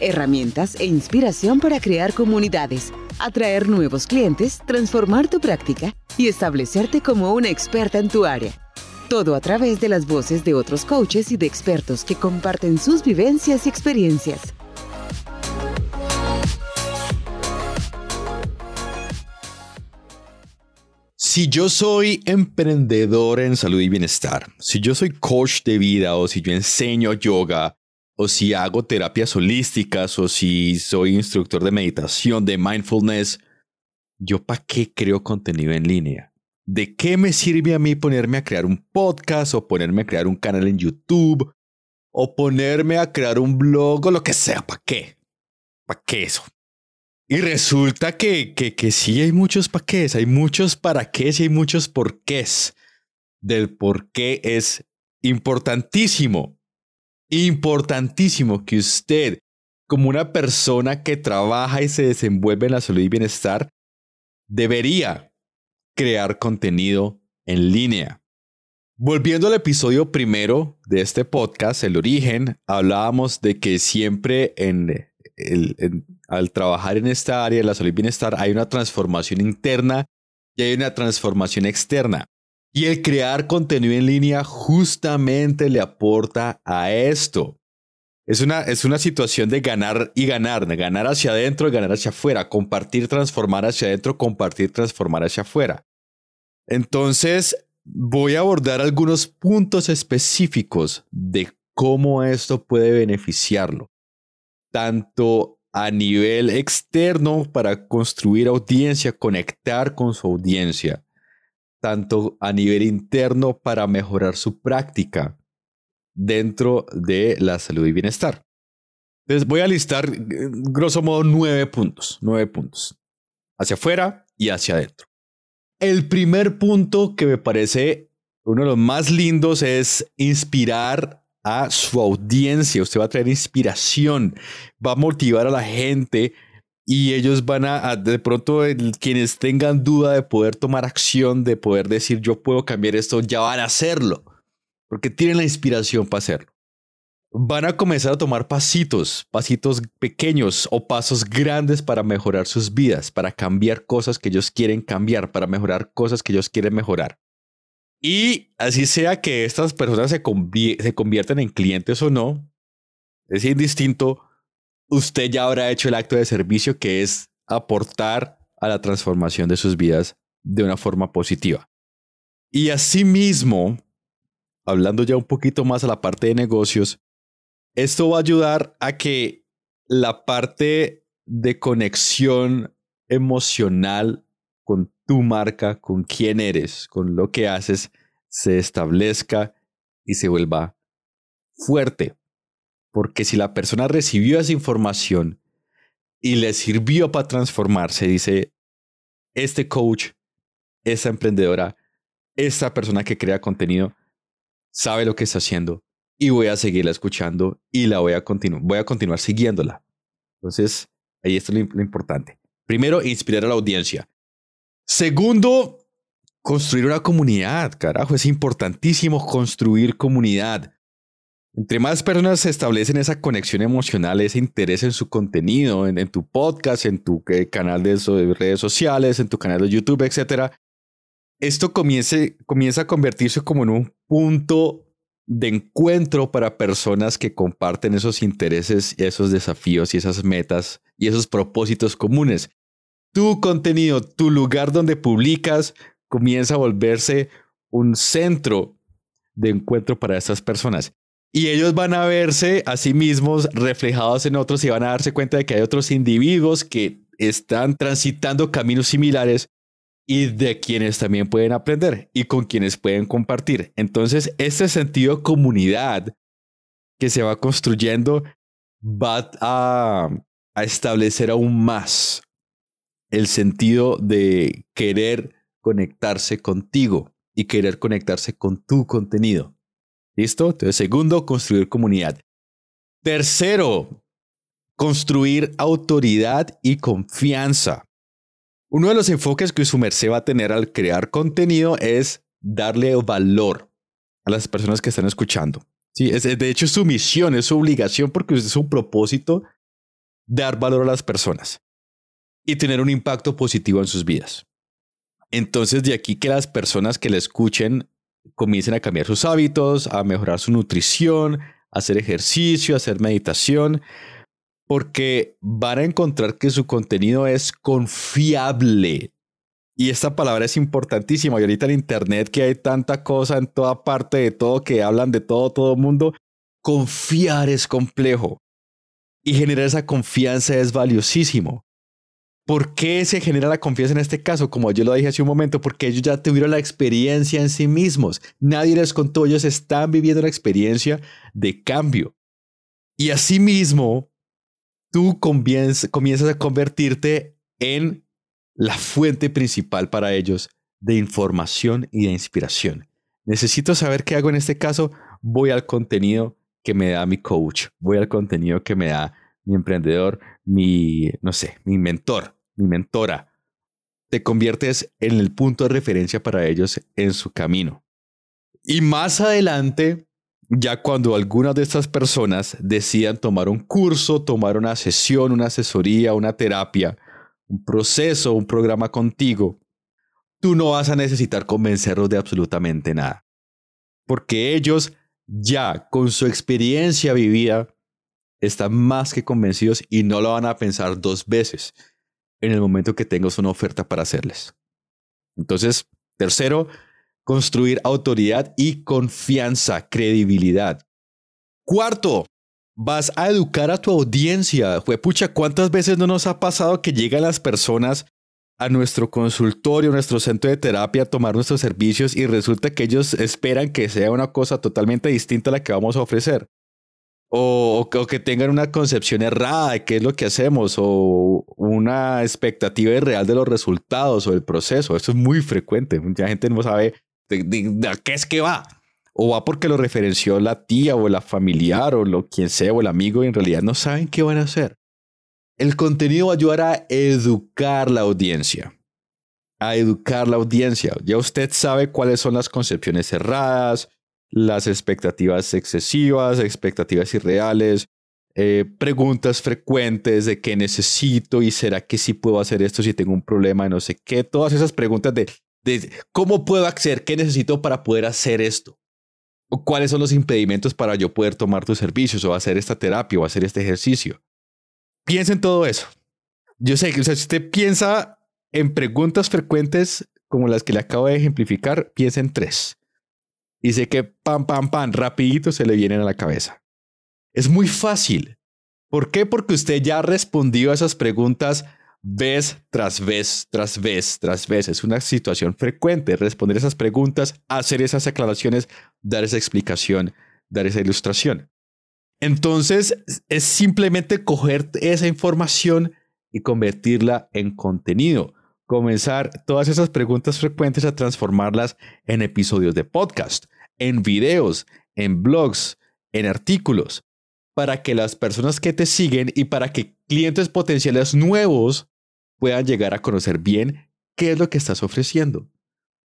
herramientas e inspiración para crear comunidades, atraer nuevos clientes, transformar tu práctica y establecerte como una experta en tu área. Todo a través de las voces de otros coaches y de expertos que comparten sus vivencias y experiencias. Si yo soy emprendedor en salud y bienestar, si yo soy coach de vida o si yo enseño yoga o si hago terapias holísticas o si soy instructor de meditación, de mindfulness, ¿yo para qué creo contenido en línea? ¿De qué me sirve a mí ponerme a crear un podcast o ponerme a crear un canal en YouTube o ponerme a crear un blog o lo que sea? ¿Para qué? ¿Para qué eso? Y resulta que, que, que sí hay muchos para qué, hay muchos para qué y hay muchos por qué. Del por qué es importantísimo importantísimo que usted, como una persona que trabaja y se desenvuelve en la salud y bienestar, debería crear contenido en línea. Volviendo al episodio primero de este podcast, El origen, hablábamos de que siempre en, al trabajar en esta área de la salud y bienestar hay una transformación interna y hay una transformación externa. Y el crear contenido en línea justamente le aporta a esto. Es una, es una situación de ganar y ganar, de ganar hacia adentro y ganar hacia afuera, compartir, transformar hacia adentro, compartir, transformar hacia afuera. Entonces, voy a abordar algunos puntos específicos de cómo esto puede beneficiarlo, tanto a nivel externo para construir audiencia, conectar con su audiencia, tanto a nivel interno para mejorar su práctica dentro de la salud y bienestar. Entonces voy a listar, eh, grosso modo, nueve puntos, nueve puntos, hacia afuera y hacia adentro. El primer punto que me parece uno de los más lindos es inspirar a su audiencia. Usted va a traer inspiración, va a motivar a la gente y ellos van a, de pronto, quienes tengan duda de poder tomar acción, de poder decir yo puedo cambiar esto, ya van a hacerlo, porque tienen la inspiración para hacerlo. Van a comenzar a tomar pasitos, pasitos pequeños o pasos grandes para mejorar sus vidas, para cambiar cosas que ellos quieren cambiar, para mejorar cosas que ellos quieren mejorar. Y así sea que estas personas se, se convierten en clientes o no, es indistinto usted ya habrá hecho el acto de servicio que es aportar a la transformación de sus vidas de una forma positiva. Y asimismo, hablando ya un poquito más a la parte de negocios, esto va a ayudar a que la parte de conexión emocional con tu marca, con quién eres, con lo que haces, se establezca y se vuelva fuerte. Porque si la persona recibió esa información y le sirvió para transformarse, dice, este coach, esta emprendedora, esta persona que crea contenido, sabe lo que está haciendo y voy a seguirla escuchando y la voy a continuar, voy a continuar siguiéndola. Entonces, ahí está lo, lo importante. Primero, inspirar a la audiencia. Segundo, construir una comunidad, carajo, es importantísimo construir comunidad. Entre más personas se establecen esa conexión emocional, ese interés en su contenido, en, tu podcast, en tu eh, canal de, redes sociales, en tu canal de YouTube, etc., esto comienza a convertirse como en un punto de encuentro para personas que comparten esos intereses, esos desafíos y esas metas y esos propósitos comunes. Tu contenido, tu lugar donde publicas, comienza a volverse un centro de encuentro para esas personas. Y ellos van a verse a sí mismos reflejados en otros y van a darse cuenta de que hay otros individuos que están transitando caminos similares y de quienes también pueden aprender y con quienes pueden compartir. Entonces, este sentido de comunidad que se va construyendo va a, a establecer aún más el sentido de querer conectarse contigo y querer conectarse con tu contenido. ¿Listo? Entonces, segundo, construir comunidad. Tercero, construir autoridad y confianza. Uno de los enfoques que su merced va a tener al crear contenido es darle valor a las personas que están escuchando. Sí, es, de hecho es su misión, es su obligación porque es su propósito dar valor a las personas y tener un impacto positivo en sus vidas. Entonces de aquí que las personas que le escuchen comiencen a cambiar sus hábitos, a mejorar su nutrición, a hacer ejercicio, a hacer meditación, porque van a encontrar que su contenido es confiable. Y esta palabra es importantísima. Y ahorita en Internet que hay tanta cosa en toda parte de todo, que hablan de todo, todo mundo, confiar es complejo. Y generar esa confianza es valiosísimo. ¿Por qué se genera la confianza en este caso? Como yo lo dije hace un momento, porque ellos ya tuvieron la experiencia en sí mismos. Nadie les contó, ellos están viviendo la experiencia de cambio. Y asimismo, tú comienzas a convertirte en la fuente principal para ellos de información y de inspiración. Necesito saber qué hago en este caso. Voy al contenido que me da mi coach, voy al contenido que me da mi emprendedor, mi, no sé, mi mentor, mi mentora. Te conviertes en el punto de referencia para ellos en su camino. Y más adelante, ya cuando algunas de estas personas decidan tomar un curso, tomar una sesión, una asesoría, una terapia, un proceso, un programa contigo, tú no vas a necesitar convencerlos de absolutamente nada. Porque ellos ya con su experiencia vivida están más que convencidos y no lo van a pensar dos veces en el momento que tengas una oferta para hacerles. Entonces, tercero, construir autoridad y confianza, credibilidad. Cuarto, vas a educar a tu audiencia. Fue pucha, ¿cuántas veces no nos ha pasado que llegan las personas a nuestro consultorio, a nuestro centro de terapia a tomar nuestros servicios y resulta que ellos esperan que sea una cosa totalmente distinta a la que vamos a ofrecer? O, que tengan una concepción errada de qué es lo que hacemos o una expectativa irreal de los resultados o del proceso. Eso es muy frecuente. Mucha gente no sabe de, qué es que va. O va porque lo referenció la tía o la familiar o lo quien sea o el amigo y en realidad no saben qué van a hacer. El contenido va a a educar la audiencia. A educar la audiencia. Ya usted sabe cuáles son las concepciones erradas, las expectativas excesivas, expectativas irreales, eh, preguntas frecuentes de qué necesito y será que sí puedo hacer esto si tengo un problema, no sé qué. Todas esas preguntas de cómo puedo acceder, qué necesito para poder hacer esto. O cuáles son los impedimentos para yo poder tomar tus servicios o hacer esta terapia o hacer este ejercicio. Piensa en todo eso. Yo sé que si usted piensa en preguntas frecuentes como las que le acabo de ejemplificar, piensa en tres. Y sé que pam, pam, pam, rapidito se le vienen a la cabeza. Es muy fácil. ¿Por qué? Porque usted ya ha respondido a esas preguntas vez tras vez, tras vez, tras vez. Es una situación frecuente responder esas preguntas, hacer esas aclaraciones, dar esa explicación, dar esa ilustración. Entonces, es simplemente coger esa información y convertirla en contenido. Comenzar todas esas preguntas frecuentes a transformarlas en episodios de podcast, en videos, en blogs, en artículos, para que las personas que te siguen y para que clientes potenciales nuevos puedan llegar a conocer bien qué es lo que estás ofreciendo.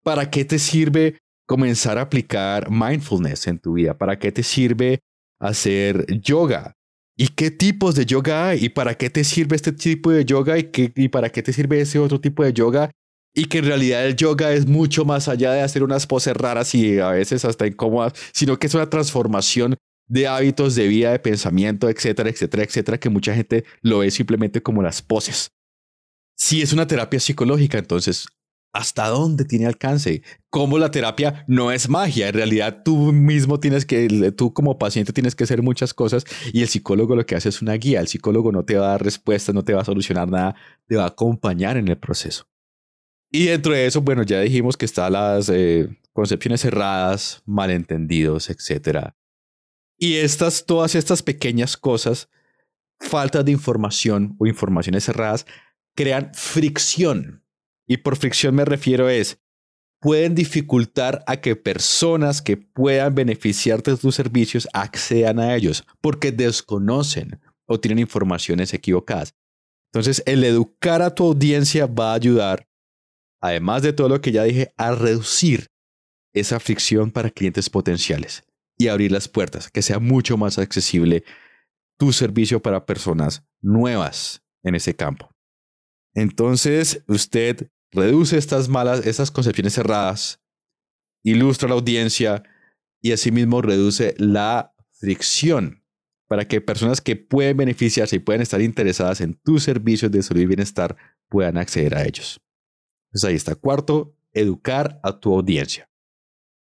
¿Para qué te sirve comenzar a aplicar mindfulness en tu vida? ¿Para qué te sirve hacer yoga? ¿Y qué tipos de yoga hay? ¿Y para qué te sirve este tipo de yoga? ¿Y, qué, y para qué te sirve ese otro tipo de yoga? Y que en realidad el yoga es mucho más allá de hacer unas poses raras y a veces hasta incómodas, sino que es una transformación de hábitos de vida, de pensamiento, etcétera, etcétera, etcétera, que mucha gente lo ve simplemente como las poses. Si es una terapia psicológica, entonces, ¿hasta dónde tiene alcance? ¿Cómo la terapia no es magia? En realidad tú mismo tienes que, tú como paciente tienes que hacer muchas cosas y el psicólogo lo que hace es una guía. El psicólogo no te va a dar respuestas, no te va a solucionar nada, te va a acompañar en el proceso. Y dentro de eso, bueno, ya dijimos que están las eh, concepciones cerradas, malentendidos, etcétera y estas, todas estas pequeñas cosas, falta de información o informaciones cerradas, crean fricción. Y por fricción me refiero es, pueden dificultar a que personas que puedan beneficiarte de tus servicios accedan a ellos porque desconocen o tienen informaciones equivocadas. Entonces, el educar a tu audiencia va a ayudar, además de todo lo que ya dije, a reducir esa fricción para clientes potenciales y abrir las puertas, que sea mucho más accesible tu servicio para personas nuevas en ese campo. Entonces, usted reduce estas malas, estas concepciones cerradas, ilustra la audiencia y asimismo reduce la fricción para que personas que pueden beneficiarse y pueden estar interesadas en tus servicios de salud y bienestar puedan acceder a ellos. Entonces ahí está. Cuarto, educar a tu audiencia.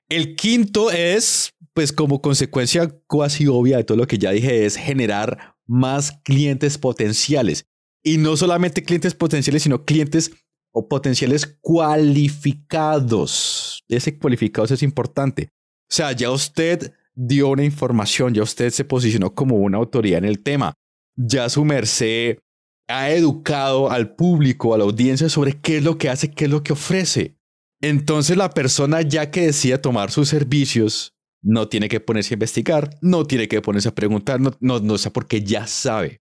El quinto es, pues como consecuencia casi obvia de todo lo que ya dije, es generar más clientes potenciales. Y no solamente clientes potenciales, sino clientes o potenciales cualificados. Ese cualificados es importante. O sea, ya usted dio una información, ya usted se posicionó como una autoridad en el tema. Ya su merced ha educado al público, a la audiencia sobre qué es lo que hace, qué es lo que ofrece. Entonces la persona ya que decida tomar sus servicios, no tiene que ponerse a investigar, no tiene que ponerse a preguntar, no, no, no sé porque ya sabe.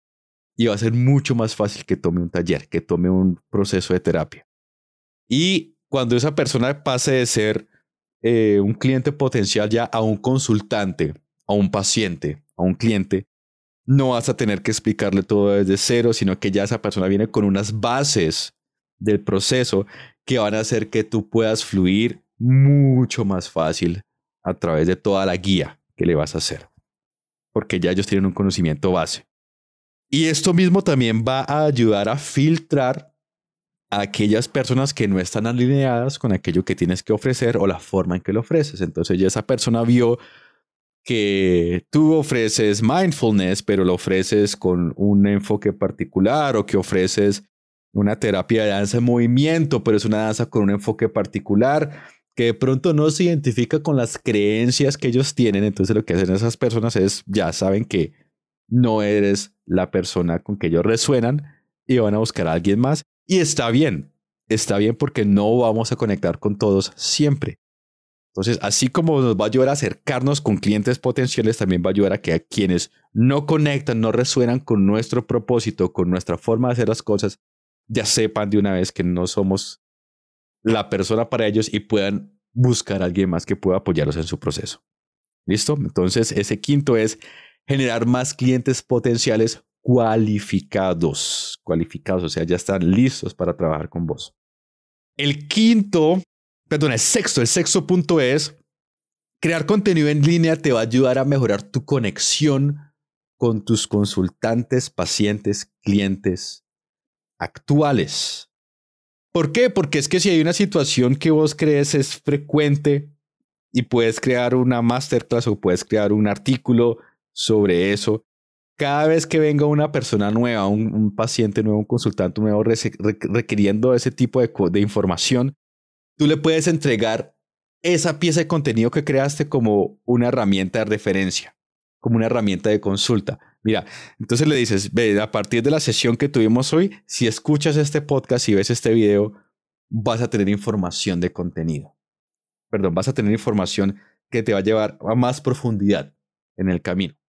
Y va a ser mucho más fácil que tome un taller, que tome un proceso de terapia. Y cuando esa persona pase de ser eh, un cliente potencial ya a un consultante, a un paciente, a un cliente, no vas a tener que explicarle todo desde cero, sino que ya esa persona viene con unas bases del proceso que van a hacer que tú puedas fluir mucho más fácil a través de toda la guía que le vas a hacer. Porque ya ellos tienen un conocimiento base. Y esto mismo también va a ayudar a filtrar a aquellas personas que no están alineadas con aquello que tienes que ofrecer o la forma en que lo ofreces. Entonces ya esa persona vio que tú ofreces mindfulness, pero lo ofreces con un enfoque particular o que ofreces una terapia de danza en movimiento, pero es una danza con un enfoque particular que de pronto no se identifica con las creencias que ellos tienen. Entonces lo que hacen esas personas es, ya saben que no eres la persona con que ellos resuenan y van a buscar a alguien más. Y está bien, está bien porque no vamos a conectar con todos siempre. Entonces, así como nos va a ayudar a acercarnos con clientes potenciales, también va a ayudar a que a quienes no conectan, no resuenan con nuestro propósito, con nuestra forma de hacer las cosas, ya sepan de una vez que no somos la persona para ellos y puedan buscar a alguien más que pueda apoyarlos en su proceso. ¿Listo? Entonces, ese quinto es generar más clientes potenciales cualificados, cualificados, o sea, ya están listos para trabajar con vos. El quinto, perdón, el sexto, el sexto punto es, crear contenido en línea te va a ayudar a mejorar tu conexión con tus consultantes, pacientes, clientes actuales. ¿Por qué? Porque es que si hay una situación que vos crees es frecuente y puedes crear una masterclass o puedes crear un artículo sobre eso, cada vez que venga una persona nueva, un, paciente nuevo, un consultante nuevo requiriendo ese tipo de, información, tú le puedes entregar esa pieza de contenido que creaste como una herramienta de referencia, como una herramienta de consulta. Mira, entonces le dices, ve, a partir de la sesión que tuvimos hoy, si escuchas este podcast y ves este video, vas a tener información de contenido. Perdón, vas a tener información que te va a llevar a más profundidad en el camino.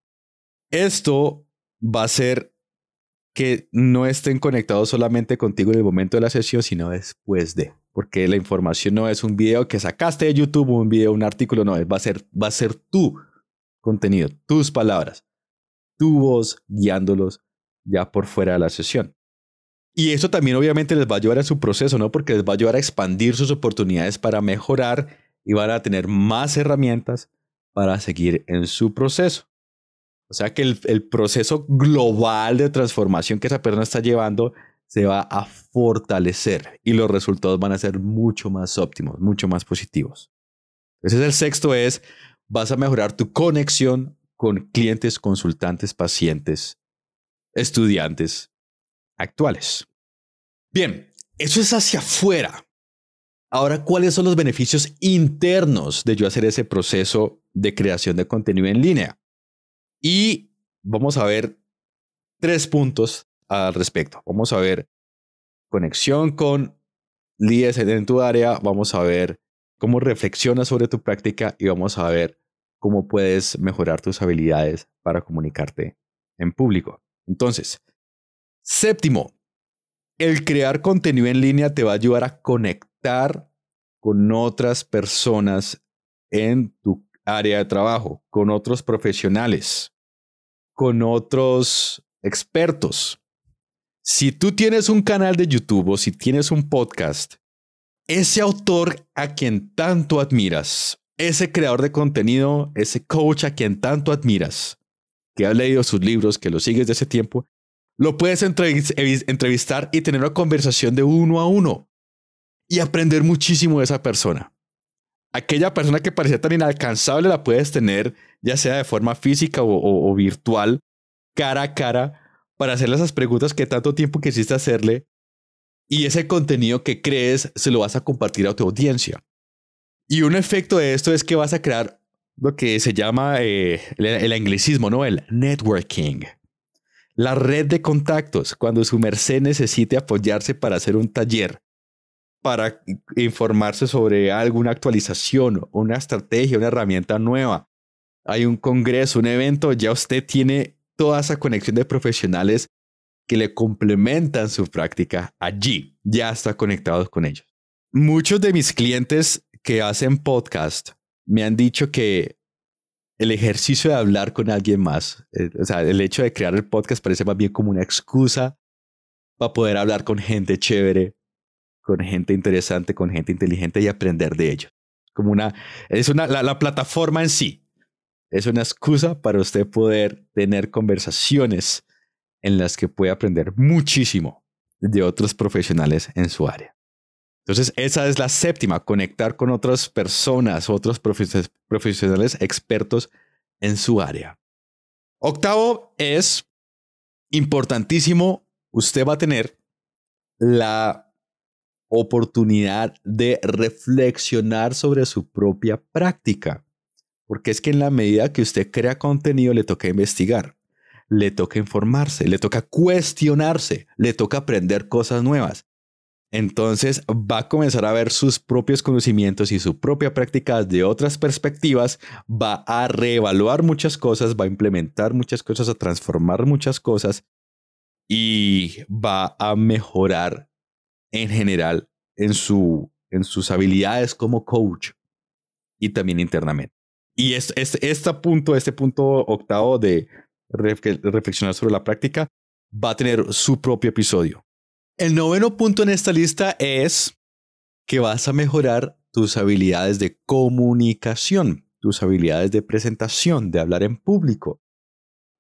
Esto va a hacer que no estén conectados solamente contigo en el momento de la sesión, sino después de. Porque la información no es un video que sacaste de YouTube, un video, un artículo, no, va a ser, va a ser tu contenido, tus palabras tu voz guiándolos ya por fuera de la sesión. Y eso también obviamente les va a ayudar a su proceso, ¿no? Porque les va a ayudar a expandir sus oportunidades para mejorar y van a tener más herramientas para seguir en su proceso. O sea que el, proceso global de transformación que esa persona está llevando se va a fortalecer y los resultados van a ser mucho más óptimos, mucho más positivos. Entonces el sexto es, vas a mejorar tu conexión con clientes, consultantes, pacientes, estudiantes actuales. Bien, eso es hacia afuera. Ahora, ¿cuáles son los beneficios internos de yo hacer ese proceso de creación de contenido en línea? Y vamos a ver tres puntos al respecto. Vamos a ver conexión con líderes en tu área, vamos a ver cómo reflexionas sobre tu práctica y vamos a ver cómo puedes mejorar tus habilidades para comunicarte en público. Entonces, séptimo, el crear contenido en línea te va a ayudar a conectar con otras personas en tu área de trabajo, con otros profesionales, con otros expertos. Si tú tienes un canal de YouTube o si tienes un podcast ese autor a quien tanto admiras, ese creador de contenido, ese coach a quien tanto admiras, que has leído sus libros, que lo sigues de ese tiempo, lo puedes entrevistar y tener una conversación de uno a uno y aprender muchísimo de esa persona. Aquella persona que parecía tan inalcanzable la puedes tener ya sea de forma física o, virtual, cara a cara, para hacerle esas preguntas que tanto tiempo quisiste hacerle y ese contenido que crees se lo vas a compartir a tu audiencia. Y un efecto de esto es que vas a crear lo que se llama eh, el, anglicismo, ¿no? El networking. La red de contactos, cuando su merced necesite apoyarse para hacer un taller, para informarse sobre alguna actualización, una estrategia, una herramienta nueva. Hay un congreso, un evento, ya usted tiene toda esa conexión de profesionales que le complementan su práctica allí, ya está conectados con ellos. Muchos de mis clientes que hacen podcast me han dicho que el ejercicio de hablar con alguien más, eh, o sea, el hecho de crear el podcast parece más bien como una excusa para poder hablar con gente chévere, con gente interesante, con gente inteligente y aprender de ellos. Como una, es una, la, la plataforma en sí es una excusa para usted poder tener conversaciones en las que puede aprender muchísimo de otros profesionales en su área. Entonces, esa es la séptima, conectar con otras personas, otros profesionales expertos en su área. Octavo es importantísimo, usted va a tener la oportunidad de reflexionar sobre su propia práctica, porque es que en la medida que usted crea contenido le toca investigar le toca informarse, le toca cuestionarse, le toca aprender cosas nuevas. Entonces va a comenzar a ver sus propios conocimientos y su propia práctica de otras perspectivas, va a reevaluar muchas cosas, va a implementar muchas cosas, a transformar muchas cosas y va a mejorar en general en, su, en sus habilidades como coach y también internamente. Y este, este punto, este punto octavo de reflexionar sobre la práctica, va a tener su propio episodio. El noveno punto en esta lista es que vas a mejorar tus habilidades de comunicación, tus habilidades de presentación, de hablar en público.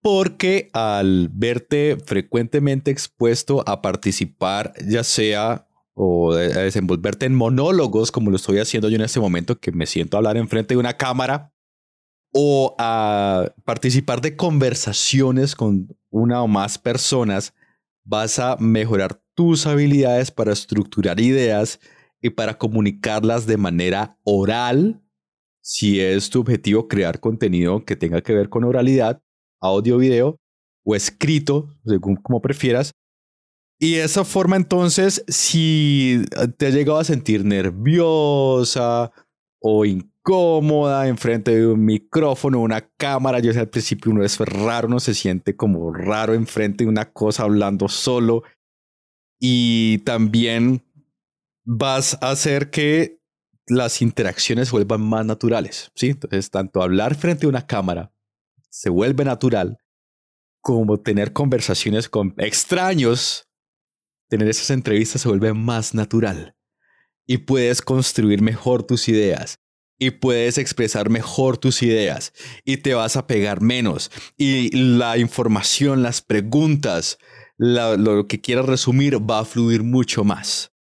Porque al verte frecuentemente expuesto a participar, ya sea o a desenvolverte en monólogos, como lo estoy haciendo yo en este momento, que me siento a hablar enfrente de una cámara, o a participar de conversaciones con una o más personas, vas a mejorar tus habilidades para estructurar ideas y para comunicarlas de manera oral, si es tu objetivo crear contenido que tenga que ver con oralidad, audio, video o escrito, según como prefieras. Y de esa forma entonces, si te has llegado a sentir nerviosa o incómoda, cómoda enfrente de un micrófono, una cámara. Yo sé al principio uno es raro, uno se siente como raro enfrente de una cosa hablando solo. Y también vas a hacer que las interacciones vuelvan más naturales, ¿sí? Entonces, tanto hablar frente a una cámara se vuelve natural, como tener conversaciones con extraños, tener esas entrevistas se vuelve más natural. Y puedes construir mejor tus ideas y puedes expresar mejor tus ideas y te vas a pegar menos y la información, las preguntas, lo que quieras resumir va a fluir mucho más.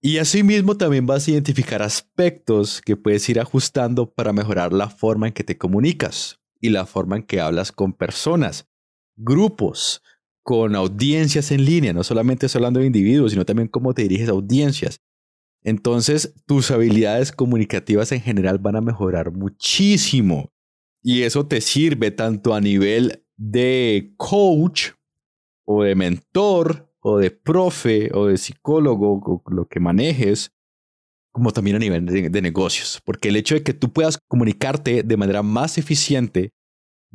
Y asimismo también vas a identificar aspectos que puedes ir ajustando para mejorar la forma en que te comunicas y la forma en que hablas con personas, grupos, con audiencias en línea, no solamente hablando de individuos, sino también cómo te diriges a audiencias. Entonces, tus habilidades comunicativas en general van a mejorar muchísimo. Y eso te sirve tanto a nivel de coach o de mentor o de profe o de psicólogo o lo que manejes, como también a nivel de, negocios, porque el hecho de que tú puedas comunicarte de manera más eficiente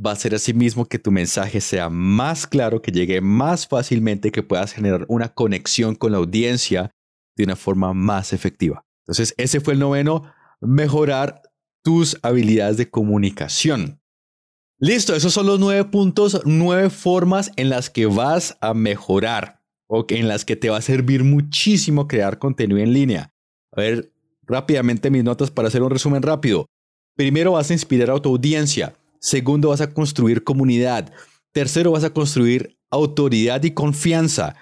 va a ser asimismo que tu mensaje sea más claro, que llegue más fácilmente, que puedas generar una conexión con la audiencia de una forma más efectiva. Entonces, ese fue el noveno, mejorar tus habilidades de comunicación. Listo, esos son los nueve puntos, nueve formas en las que vas a mejorar o en las que te va a servir muchísimo crear contenido en línea. A ver, rápidamente mis notas para hacer un resumen rápido. Primero vas a inspirar a tu audiencia. Segundo vas a construir comunidad. Tercero vas a construir autoridad y confianza.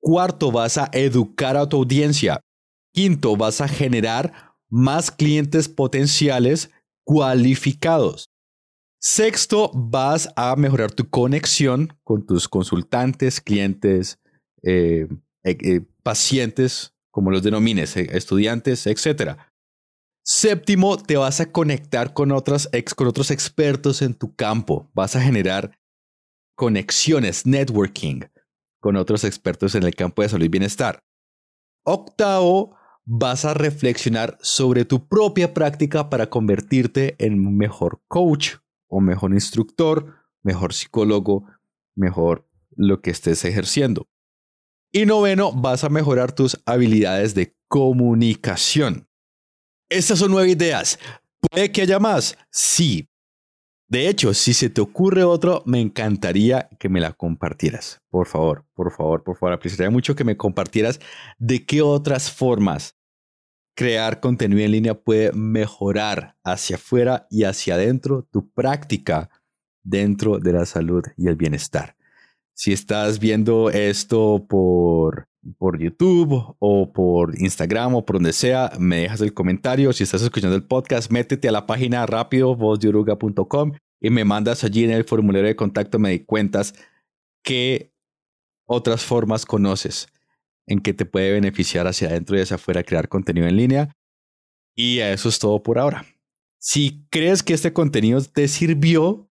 Cuarto vas a educar a tu audiencia. Quinto vas a generar más clientes potenciales cualificados. Sexto, vas a mejorar tu conexión con tus consultantes, clientes, eh, eh, eh, pacientes, como los denomines, estudiantes, etc. Séptimo, te vas a conectar con, otras, con otros expertos en tu campo. Vas a generar conexiones, networking con otros expertos en el campo de salud y bienestar. Octavo, vas a reflexionar sobre tu propia práctica para convertirte en un mejor coach o mejor instructor, mejor psicólogo, mejor lo que estés ejerciendo. Y noveno, vas a mejorar tus habilidades de comunicación. Estas son nueve ideas. ¿Puede que haya más? Sí. De hecho, si se te ocurre otro, me encantaría que me la compartieras. Por favor, por favor, por favor. Apreciaría mucho que me compartieras de qué otras formas crear contenido en línea puede mejorar hacia afuera y hacia adentro tu práctica dentro de la salud y el bienestar. Si estás viendo esto por, por YouTube o por Instagram o por donde sea, me dejas el comentario. Si estás escuchando el podcast, métete a la página rápido vozdioruga.com y me mandas allí en el formulario de contacto, me cuentas qué otras formas conoces en que te puede beneficiar hacia adentro y hacia afuera crear contenido en línea. Y eso es todo por ahora. Si crees que este contenido te sirvió,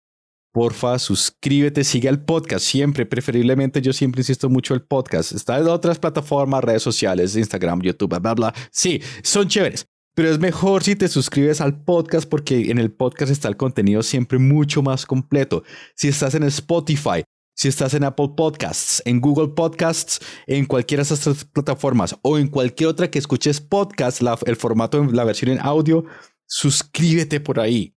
porfa, suscríbete, sigue al podcast. Siempre, preferiblemente, yo siempre insisto mucho el podcast. Está en otras plataformas, redes sociales, Instagram, YouTube, bla, bla. Sí, son chéveres. Pero es mejor si te suscribes al podcast porque en el podcast está el contenido siempre mucho más completo. Si estás en Spotify, si estás en Apple Podcasts, en Google Podcasts, en cualquiera de esas plataformas o en cualquier otra que escuches podcast, el formato, la versión en audio, suscríbete por ahí.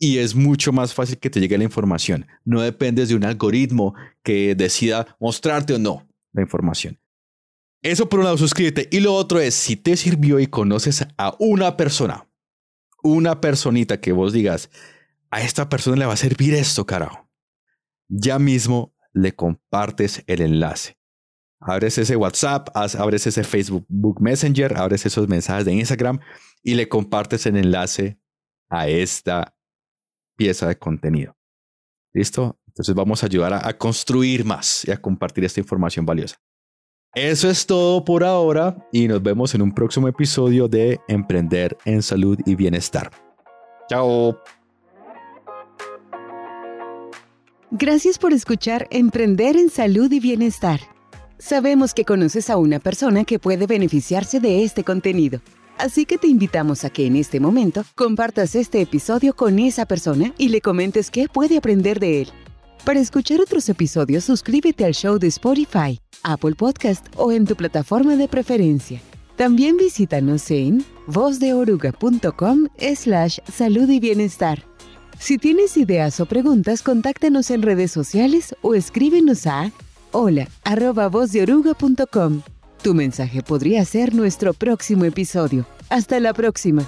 Y es mucho más fácil que te llegue la información. No dependes de un algoritmo que decida mostrarte o no la información. Eso por un lado, suscríbete. Y lo otro es, si te sirvió y conoces a una persona, una personita que vos digas, a esta persona le va a servir esto, carajo ya mismo le compartes el enlace. Abres ese WhatsApp, abres ese Facebook Messenger, abres esos mensajes de Instagram y le compartes el enlace a esta pieza de contenido. ¿Listo? Entonces vamos a ayudar a, a construir más y a compartir esta información valiosa. Eso es todo por ahora y nos vemos en un próximo episodio de Emprender en Salud y Bienestar. Chao. Gracias por escuchar Emprender en Salud y Bienestar. Sabemos que conoces a una persona que puede beneficiarse de este contenido, así que te invitamos a que en este momento compartas este episodio con esa persona y le comentes qué puede aprender de él. Para escuchar otros episodios, suscríbete al show de Spotify, Apple Podcast o en tu plataforma de preferencia. También visítanos en vozdeoruga.com slash salud y bienestar. Si tienes ideas o preguntas, contáctanos en redes sociales o escríbenos a hola Tu mensaje podría ser nuestro próximo episodio. Hasta la próxima.